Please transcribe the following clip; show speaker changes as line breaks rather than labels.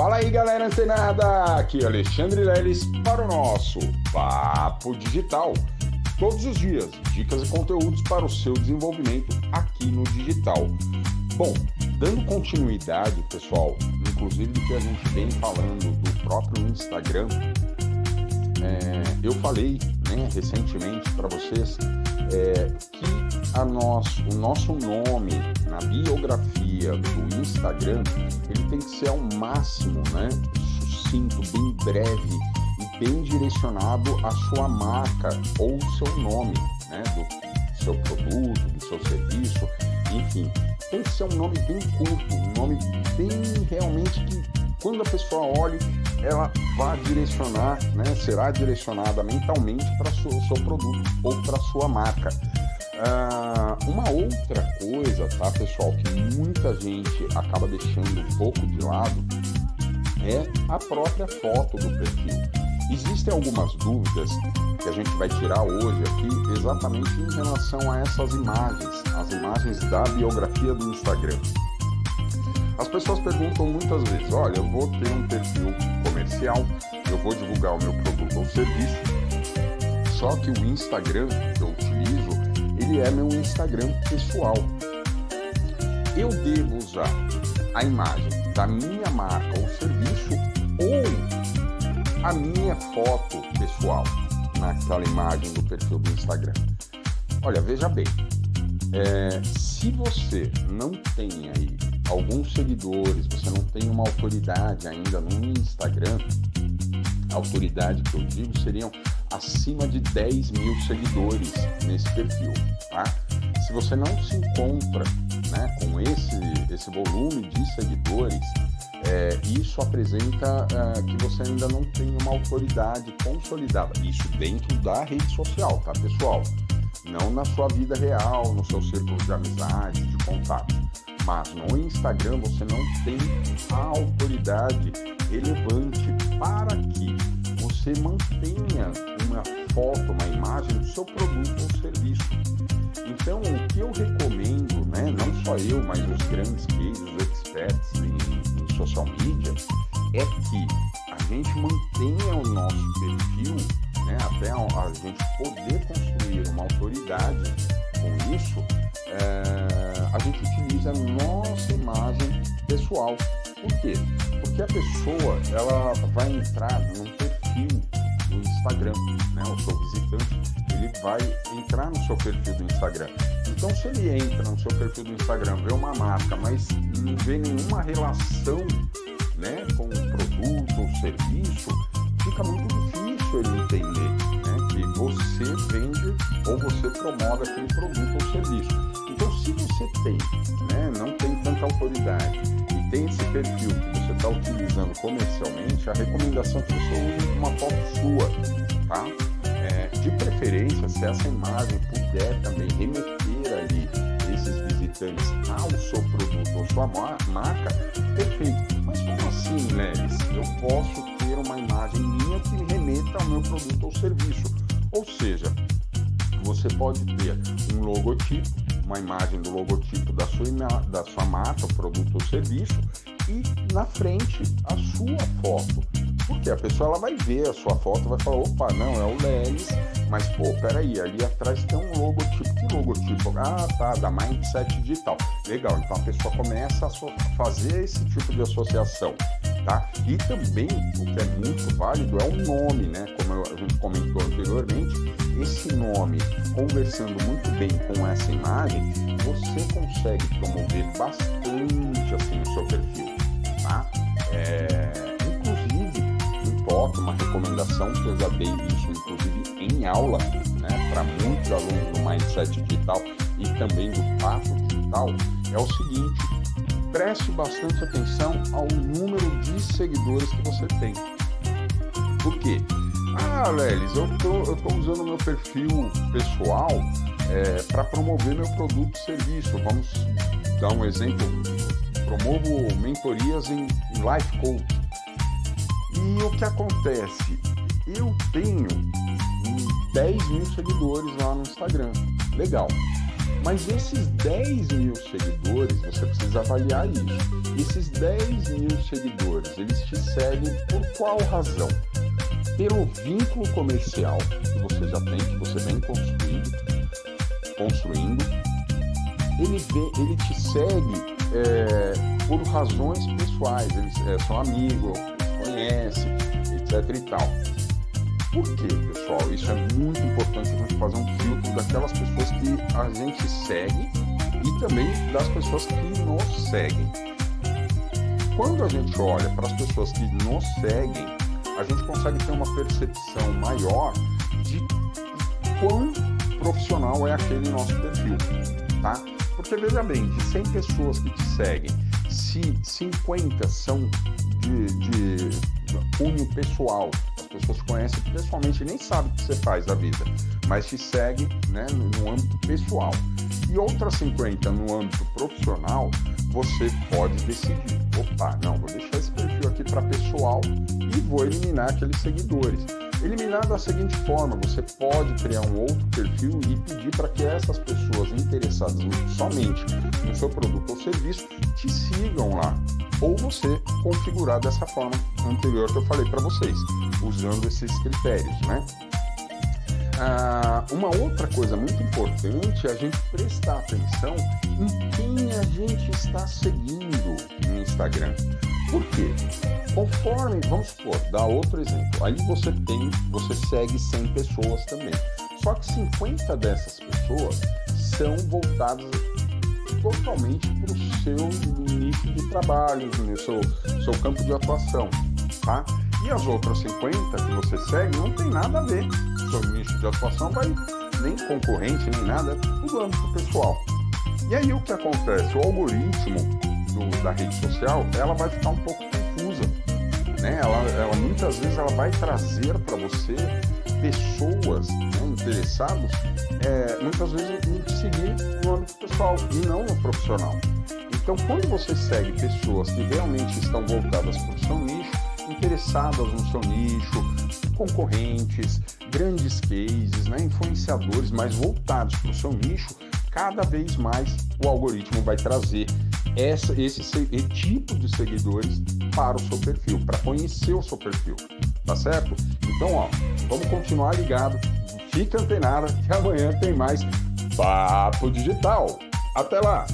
Fala aí galera antenada, aqui é Alexandre Leles para o nosso Papo Digital. Todos os dias, dicas e conteúdos para o seu desenvolvimento aqui no digital. Bom, dando continuidade, pessoal, inclusive do que a gente vem falando do próprio Instagram, é, eu falei né, recentemente para vocês é, que a nosso, o nosso nome na biografia do Instagram ele tem que ser ao máximo né, sucinto, bem breve e bem direcionado à sua marca ou seu nome, né, do seu produto, do seu serviço, enfim. Tem que ser um nome bem curto, um nome bem realmente que quando a pessoa olhe, ela vai direcionar, né, será direcionada mentalmente para o seu produto ou para sua marca. Ah, uma outra coisa, tá, pessoal, que muita gente acaba deixando um pouco de lado é a própria foto do perfil. Existem algumas dúvidas que a gente vai tirar hoje aqui exatamente em relação a essas imagens, as imagens da biografia do Instagram. As pessoas perguntam muitas vezes: olha, eu vou ter um perfil comercial, eu vou divulgar o meu produto ou serviço, só que o Instagram eu ele é meu Instagram pessoal. Eu devo usar a imagem da minha marca ou serviço ou a minha foto pessoal naquela imagem do perfil do Instagram. Olha, veja bem, é, se você não tem aí alguns seguidores, você não tem uma autoridade ainda no Instagram, a autoridade que eu digo seriam acima de 10 mil seguidores nesse perfil, tá? Se você não se encontra né, com esse, esse volume de seguidores, é, isso apresenta é, que você ainda não tem uma autoridade consolidada. Isso dentro da rede social, tá, pessoal? Não na sua vida real, no seu círculo de amizade, de contato. Mas no Instagram você não tem a autoridade relevante para que você mantenha uma foto, uma imagem do seu produto ou serviço. Então, o que eu recomendo, né, não só eu, mas os grandes cases, os experts em, em social media, é que a gente mantenha o nosso perfil, né, até a, gente poder construir uma autoridade com isso, é, a gente utiliza a nossa imagem pessoal. Por quê? Porque a pessoa ela vai entrar num perfil Instagram, né? O seu visitante ele vai entrar no seu perfil do Instagram. Então, se ele entra no seu perfil do Instagram, vê uma marca, mas não vê nenhuma relação, né, com o produto ou serviço, fica muito difícil ele entender, né, que você vende ou você promove aquele produto ou serviço. Então, se você tem, né, não tem tanta autoridade e tem esse perfil está utilizando comercialmente, a recomendação é que você use uma foto sua, tá? É, de preferência, se essa imagem puder também remeter ali esses visitantes ao seu produto ou sua marca, perfeito. Mas como assim, Lelis? Eu posso ter uma imagem minha que remeta ao meu produto ou serviço. Ou seja, você pode ter um logotipo, uma imagem do logotipo da sua, da sua marca, produto ou serviço e na frente a sua foto. Porque a pessoa ela vai ver a sua foto vai falar, opa, não, é o Lelis, mas pô, peraí, ali atrás tem um logotipo. Que logotipo? Ah, tá, da Mindset Digital. Legal, então a pessoa começa a fazer esse tipo de associação. Tá? E também, o que é muito válido é o nome, né? Como a gente comentou anteriormente, esse nome, conversando muito bem com essa imagem, você consegue promover bastante assim o seu perfil, tá? É, inclusive, um toque, uma recomendação que eu já dei isso, inclusive em aula, né, para muitos alunos do Mindset Digital e também do Papo Digital, é o seguinte: preste bastante atenção ao número de seguidores que você tem. Por quê? Ah, Lelis, eu tô, eu tô usando meu perfil pessoal é, para promover meu produto e serviço. Vamos dar um exemplo. Promovo mentorias em, Life Coach. E o que acontece? Eu tenho 10 mil seguidores lá no Instagram. Legal. Mas esses 10 mil seguidores, você precisa avaliar isso. Esses 10 mil seguidores, eles te seguem por qual razão? Pelo vínculo comercial que você já tem, que você vem construindo, construindo. Ele, vê, ele te segue é, por razões pessoais, eles é, são amigos, conhecem, etc e tal. Por quê, pessoal? Isso é muito importante a gente fazer um filtro daquelas pessoas que a gente segue e também das pessoas que nos seguem. Quando a gente olha para as pessoas que nos seguem, a gente consegue ter uma percepção maior de quão profissional é aquele nosso perfil, tá? Porque veja bem, de 100 pessoas que te seguem, se 50 são de, de cunho pessoal, as pessoas conhecem pessoalmente e nem sabem o que você faz da vida, mas te seguem né, no âmbito pessoal. E outras 50 no âmbito profissional, você pode decidir, opa, não, vou deixar esse perfil aqui para pessoal e vou eliminar aqueles seguidores. Eliminar da seguinte forma: você pode criar um outro perfil e pedir para que essas pessoas interessadas somente no seu produto ou serviço te sigam lá. Ou você configurar dessa forma anterior que eu falei para vocês, usando esses critérios, né? Ah, uma outra coisa muito importante é a gente prestar atenção em quem a gente está seguindo no Instagram. Por quê? Conforme, vamos supor, dar outro exemplo. Aí você tem, você segue 100 pessoas também. Só que 50 dessas pessoas são voltadas totalmente para o seu nicho de trabalho, no seu, seu campo de atuação, tá? E as outras 50 que você segue não tem nada a ver. Seu nicho de atuação vai nem concorrente, nem nada, tudo âmbito pessoal. E aí o que acontece? O algoritmo do, da rede social, ela vai ficar um pouco confusa. Né? Ela, ela muitas vezes ela vai trazer para você pessoas né, interessadas, é, muitas vezes em te seguir no âmbito pessoal e não no profissional. Então, quando você segue pessoas que realmente estão voltadas para o seu nicho, interessadas no seu nicho, concorrentes, grandes cases, né, influenciadores, mas voltados para o seu nicho, cada vez mais o algoritmo vai trazer essa, esse, esse tipo de seguidores para o seu perfil, para conhecer o seu perfil, tá certo? Então, ó, vamos continuar ligado, fica antenado que amanhã tem mais Papo Digital. Até lá!